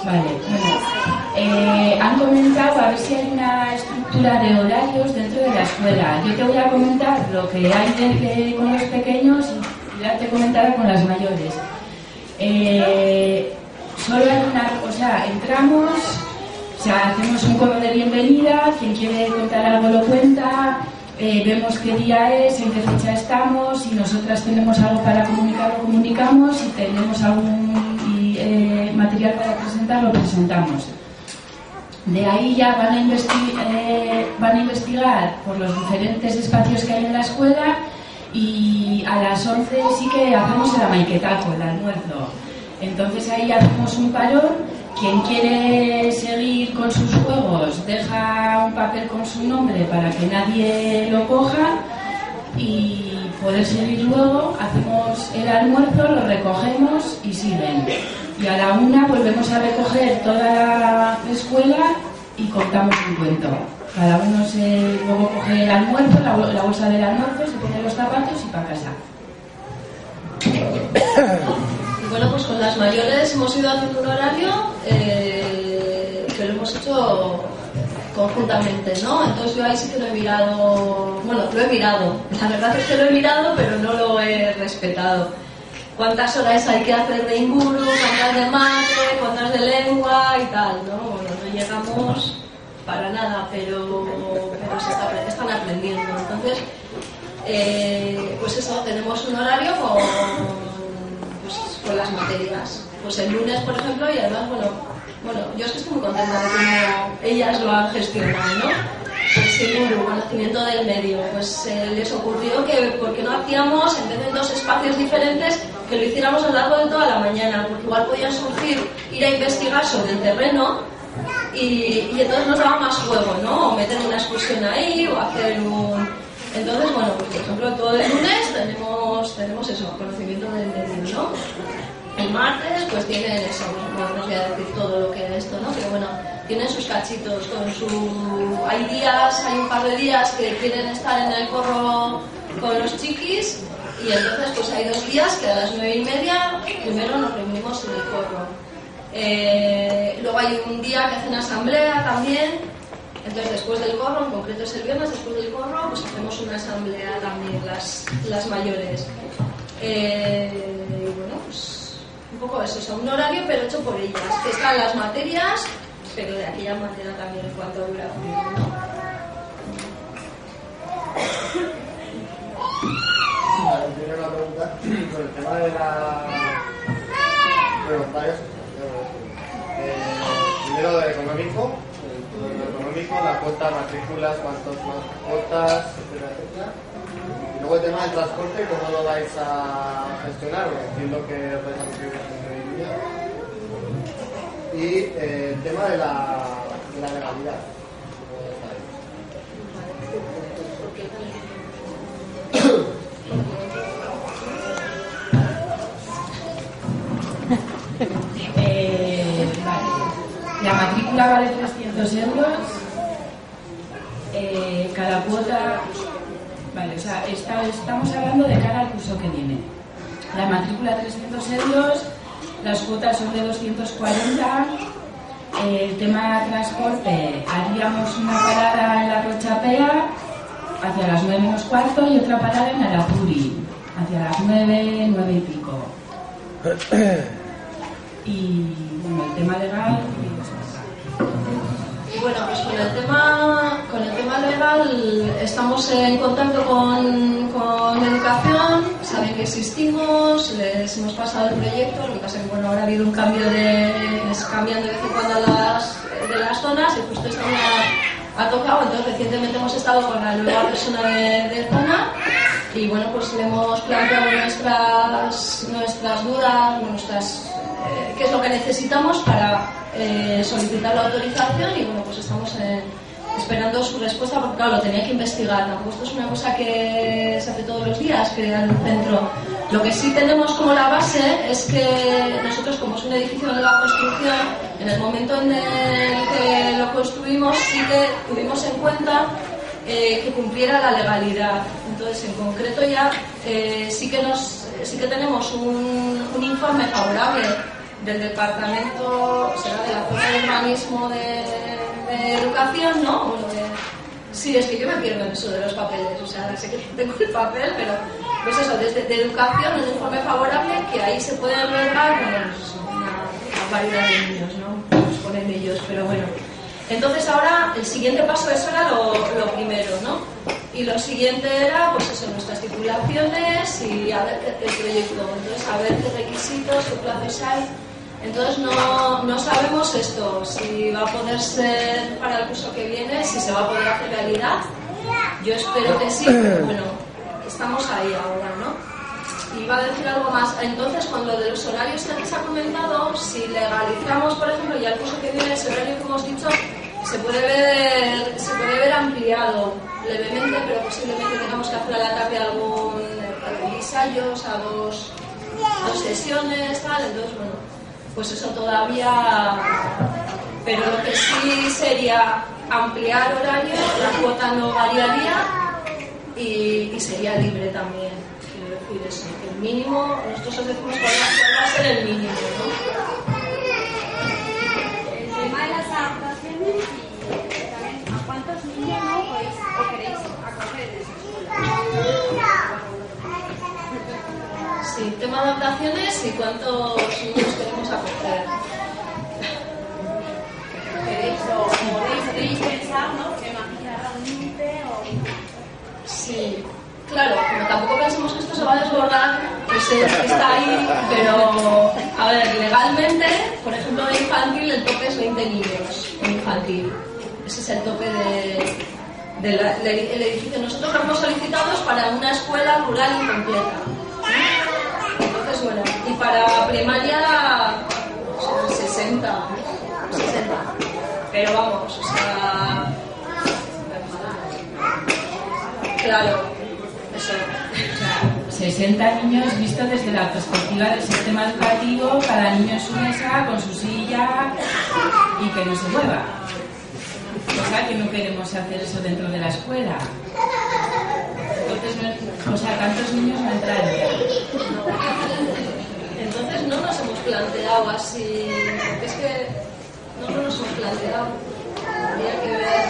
vale, bueno. Han comentado a ver si hay una de horarios dentro de la escuela. Yo te voy a comentar lo que hay con los pequeños ya te comentaba con las mayores. Eh, solo hay una, o sea, entramos O sea, hacemos un coro de bienvenida, quien quiere contar algo lo cuenta, eh, vemos qué día es, en qué fecha estamos, si nosotras tenemos algo para comunicar, lo comunicamos, si tenemos algún eh, material para presentar, lo presentamos. De ahí ya van a, eh, van a investigar por los diferentes espacios que hay en la escuela y a las 11 sí que hacemos el amaiquetaco, el almuerzo. Entonces ahí hacemos un parón. Quien quiere seguir con sus juegos deja un papel con su nombre para que nadie lo coja y poder seguir luego. Hacemos el almuerzo, lo recogemos y siguen. Y a la una volvemos a recoger toda la escuela y contamos un cuento. Cada uno se luego coge el almuerzo, la, bolsa del almuerzo, se pone los zapatos y para casa. Y bueno, pues con las mayores hemos ido haciendo un horario eh, que lo hemos hecho conjuntamente, ¿no? Entonces yo ahí sí que lo he mirado, bueno, lo he mirado, la verdad es que lo he mirado, pero no lo he respetado. ¿Cuántas horas hay que hacer de inguru, cuántas de mate, cuántas de lengua y tal, ¿no? Bueno, no llegamos para nada, pero, pero se están aprendiendo. Entonces, eh, pues eso, tenemos un horario con, pues, con las materias. Pues el lunes, por ejemplo, y además, bueno, bueno, yo es que estoy muy contenta de cómo ellas lo han gestionado, ¿no? Pues el conocimiento del medio, pues eh, les ocurrió que, ¿por qué no hacíamos, en vez de dos espacios diferentes, que lo hiciéramos a lo largo de toda la mañana? Porque igual podía surgir ir a investigar sobre el terreno y, entonces nos daba más juego, ¿no? O meter una excursión ahí o hacer un... Entonces, bueno, pues por ejemplo, todo el lunes tenemos, tenemos eso, conocimiento del medio, ¿no? El martes, pues tienen eso, no, voy a decir todo lo que es esto, ¿no? Pero bueno, tienen sus cachitos con su... Hay días, hay un par de días que quieren estar en el corro con los chiquis y entonces pues hay dos días que a las nueve y media primero nos reunimos en el corro. Eh, luego hay un día que hacen asamblea también. Entonces después del corro, en concreto es el viernes, después del corro, pues hacemos una asamblea también, las, las mayores. Eh, y bueno, pues un poco eso, un horario pero hecho por ellas, que están las materias, pero de aquella manera también en cuanto a duración. Vale, tiene una pregunta con el tema de la voluntarios eh, primero de económico, el, económico, la cuota, matrículas, cuántos más cuotas, etcétera, etcétera. Luego el tema del transporte, ¿cómo lo vais a gestionar? entiendo que conseguir Y eh, el tema de la, la legalidad. La matrícula vale 300 euros. Eh, cada cuota. Estamos hablando de cara al curso que viene. La matrícula 300 euros, las cuotas son de 240. el tema de transporte, haríamos una parada en la Rochapea hacia las 9 menos cuarto y otra parada en Arapuri hacia las 9, 9 y pico. Y bueno, el tema legal. Bueno, pues con el tema, tema legal estamos en contacto con, con educación, saben que existimos, les hemos pasado el proyecto, lo que pasa es que bueno, ahora ha habido un cambio de, cambian de vez en cuando las, de las zonas y justo esta ha, ha tocado, entonces recientemente hemos estado con la nueva persona de, de zona y bueno, pues le hemos planteado nuestras, nuestras dudas, nuestras, eh, qué es lo que necesitamos para eh, solicitar la autorización y bueno, pues estamos eh, esperando su respuesta porque claro, lo tenía que investigar. Tampoco esto es una cosa que se hace todos los días, que el centro. Lo que sí tenemos como la base es que nosotros, como es un edificio de la construcción, en el momento en el que lo construimos sí que tuvimos en cuenta eh, que cumpliera la legalidad. Entonces, en concreto ya sí que nos sí que tenemos un, un informe favorable del departamento, será de la zona de urbanismo de, educación, ¿no? Sí, es que yo me pierdo en eso de los papeles, o sea, sé que tengo el papel, pero pues eso, desde de educación, un informe favorable que ahí se puede albergar pues, una, variedad de niños, ¿no? Pues ponen ellos, pero bueno. Entonces ahora el siguiente paso, eso era lo, lo primero, ¿no? Y lo siguiente era, pues eso, nuestras titulaciones y a ver qué, qué proyecto, entonces a ver qué requisitos, qué plazos hay. Entonces no, no sabemos esto, si va a poder ser para el curso que viene, si se va a poder hacer realidad. Yo espero que sí, pero bueno, estamos ahí ahora, ¿no? Iba a decir algo más. Entonces, cuando de los horarios que se ha comentado, si legalizamos, por ejemplo, ya el curso que viene, ese horario que hemos dicho, se puede ver, se puede ver ampliado levemente, pero posiblemente tengamos que hacer a la tarde algún, algún ensayos, a dos, dos sesiones, tal. Entonces, bueno, pues eso todavía. Pero lo que sí sería ampliar horario, la cuota no variaría y, y sería libre también. Quiero decir eso, el mínimo, nosotros decimos que va a ser el mínimo, ¿no? El tema de las adaptaciones y también a cuántos niños no podéis o acoger en esa escuela. Sí, tema de adaptaciones y cuántos niños queremos acoger. ¿Queréis o podéis, pensado, no? O... Sí, claro, como tampoco pensamos que esto se va a desbordar, pues está ahí, pero a ver, legalmente, por ejemplo, de infantil el tope es 20 niños en infantil. Ese es el tope de, del el edificio. Nosotros lo hemos solicitado para una escuela rural incompleta. Y para primaria son 60, 60. Pero vamos, o sea, claro, eso. 60 niños visto desde la perspectiva del sistema educativo, cada niño en su mesa, con su silla y que no se mueva. O sea que no queremos hacer eso dentro de la escuela. Entonces, o sea, tantos niños no entrarían. No nos hemos planteado así, porque es que no, no nos hemos planteado. Habría que ver.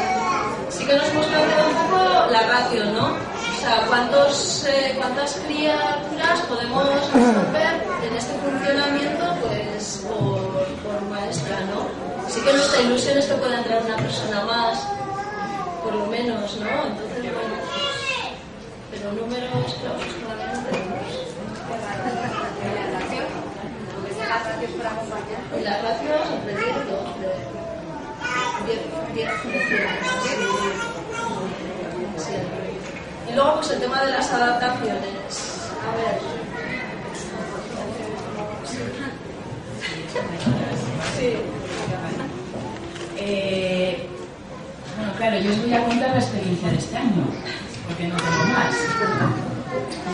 Sí que nos hemos planteado un poco la ratio, ¿no? O sea, cuántos, eh, cuántas criaturas podemos absorber en este funcionamiento, pues por, maestra, ¿no? Sí que nuestra ilusión es que pueda entrar una persona más, por lo menos, ¿no? Entonces, bueno, pero números, claro, pues todavía no tenemos. Y las ratios entre 10 y 12. 10, 10, 15. Sí. Y luego, pues el tema de las adaptaciones. A ver. Sí. Eh, bueno, claro, yo os voy a contar la experiencia de este año, porque no tengo más.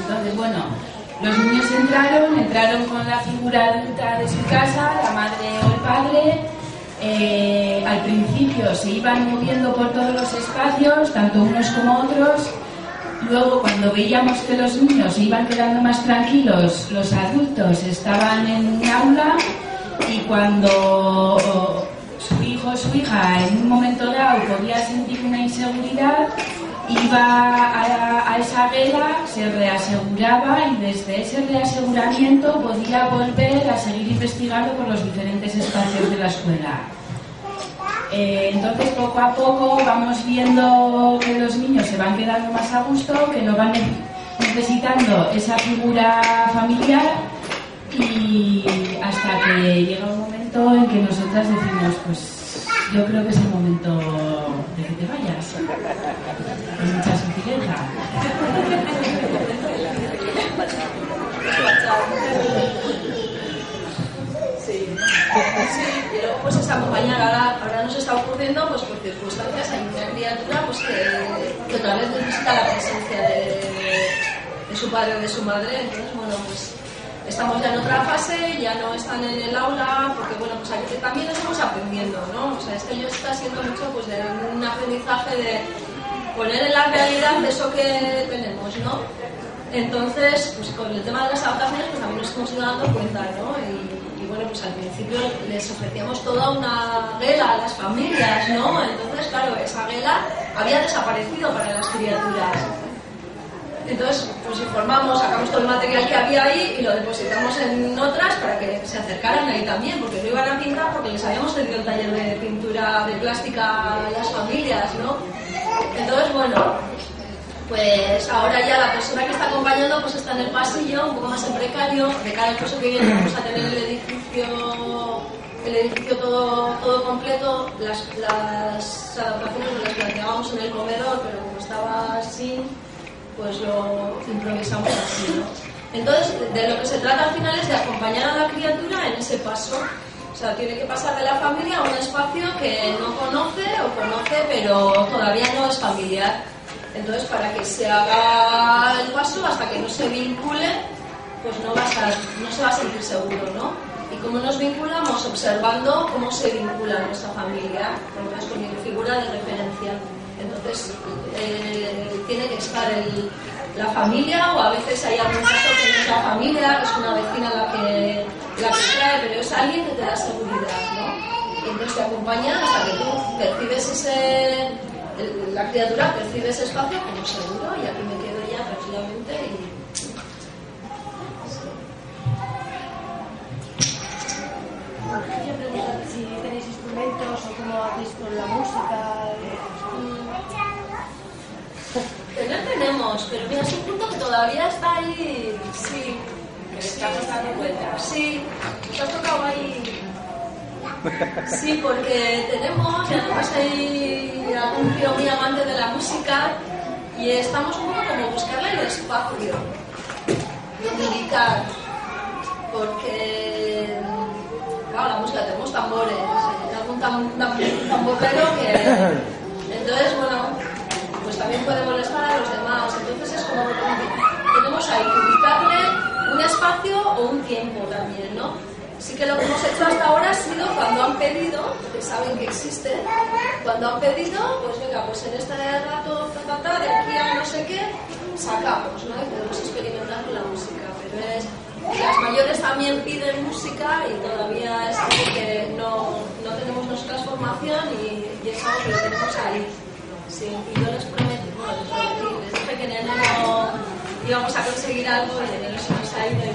Entonces, bueno, los niños entraron, entraron con la figura adulta de su casa, la madre o el padre. Eh, al principio se iban moviendo por todos los espacios, tanto unos como otros. Luego, cuando veíamos que los niños se iban quedando más tranquilos, los adultos estaban en un aula y cuando su hijo o su hija en un momento dado podía sentir una inseguridad, iba a, esa vela, se reaseguraba y desde ese reaseguramiento podía volver a seguir investigando por los diferentes espacios de la escuela. Eh, entonces, poco a poco vamos viendo que los niños se van quedando más a gusto, que no van ne- necesitando esa figura familiar y hasta que llega un momento en que nosotras decimos, pues yo creo que es el momento de que te vayas. Con mucha sutileza. Sí. Sí, luego pues es acompañar. Ahora, ahora nos está ocurriendo pues por circunstancias hay una criatura pues que, que otra vez necesita la presencia de, de su padre o de su madre. Entonces, bueno, pues estamos ya en otra fase, ya no están en el aula, porque bueno, pues aquí también estamos O sea, este año está siendo mucho pues de un aprendizaje de poner en la realidad eso que tenemos, ¿no? Entonces, pues con el tema de las adaptaciones, pues también nos hemos ido dando cuenta, ¿no? Y, bueno, pues al principio les ofrecíamos toda una vela a las familias, ¿no? Entonces, claro, esa vela había desaparecido para las criaturas. Entonces, pues informamos, sacamos todo el material que había ahí y lo depositamos en otras para que se acercaran ahí también, porque no iban a pintar porque les habíamos tenido el taller de pintura de plástica a las familias, ¿no? Entonces, bueno, pues ahora ya la persona que está acompañando pues está en el pasillo, un poco más en precario, de cara al curso que viene vamos a tener el edificio el edificio todo, todo completo, las, las adaptaciones las planteábamos en el comedor, pero como estaba así, pues lo improvisamos así, ¿no? Entonces, de lo que se trata al final es de acompañar a la criatura en ese paso. O sea, tiene que pasar de la familia a un espacio que no conoce o conoce, pero todavía no es familiar. Entonces, para que se haga el paso, hasta que no se vincule, pues no, va a, no se va a sentir seguro, ¿no? Y cómo nos vinculamos observando cómo se vincula nuestra familia, entonces con mi figura de referencia. Entonces, eh, tiene que estar el, la familia o a veces hay algún caso que no es la familia, es una vecina la que, la que trae, pero es alguien que te da seguridad, ¿no? Y entonces te acompaña hasta que tú percibes ese, la criatura percibe ese espacio como seguro y aquí me quedo ya tranquilamente y si tenéis instrumentos o cómo hacéis con la música. Pero mira, es un punto que todavía está ahí. Sí. Que estamos dando cuenta. Sí, te has tocado ahí. Sí, porque tenemos, y además hay algún tío muy amante de la música y estamos un poco como buscarle el espacio donde dedicar, porque claro, la música tenemos tambores, algún tam, tam, que entonces bueno, también puede molestar a los demás, entonces es como que tenemos ahí que ubicarle un espacio o un tiempo también, ¿no? Sí que lo que hemos hecho hasta ahora ha sido cuando han pedido, que saben que existe, cuando han pedido, pues venga, pues en este rato, de aquí a no sé qué, sacamos, ¿no? Y podemos experimentar con la música, pero es las mayores también piden música y todavía es algo que no, no tenemos nuestra formación y, y, es algo que lo tenemos ahí. Sí, y yo les enero íbamos a conseguir algo y en enero se nos ha ido y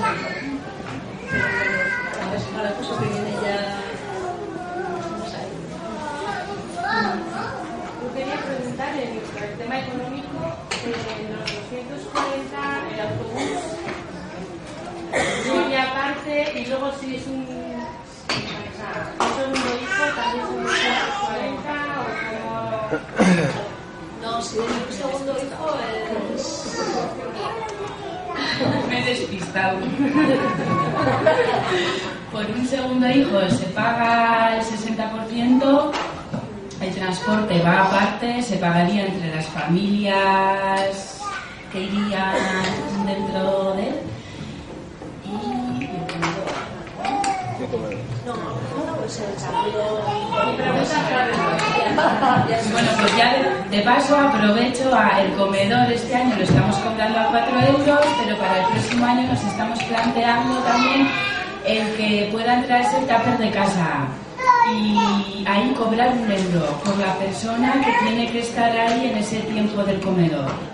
a ver si para el curso que viene ya estamos ahí. Yo quería preguntar en el tema económico, eh, los 240, el autobús y aparte, y luego si es un, un segundo hijo, también son 240 o como... No, si es un segundo hijo es... Me he despistado. Por un segundo hijo se paga el 60%, el transporte va aparte, se pagaría entre las familias que irían dentro de él Bueno, pues ya de, paso aprovecho a el comedor este año lo estamos cobrando a 4 euros, pero para el próximo año nos estamos planteando también el que puedan traerse el tupper de casa y ahí cobrar un euro por la persona que tiene que estar ahí en ese tiempo del comedor.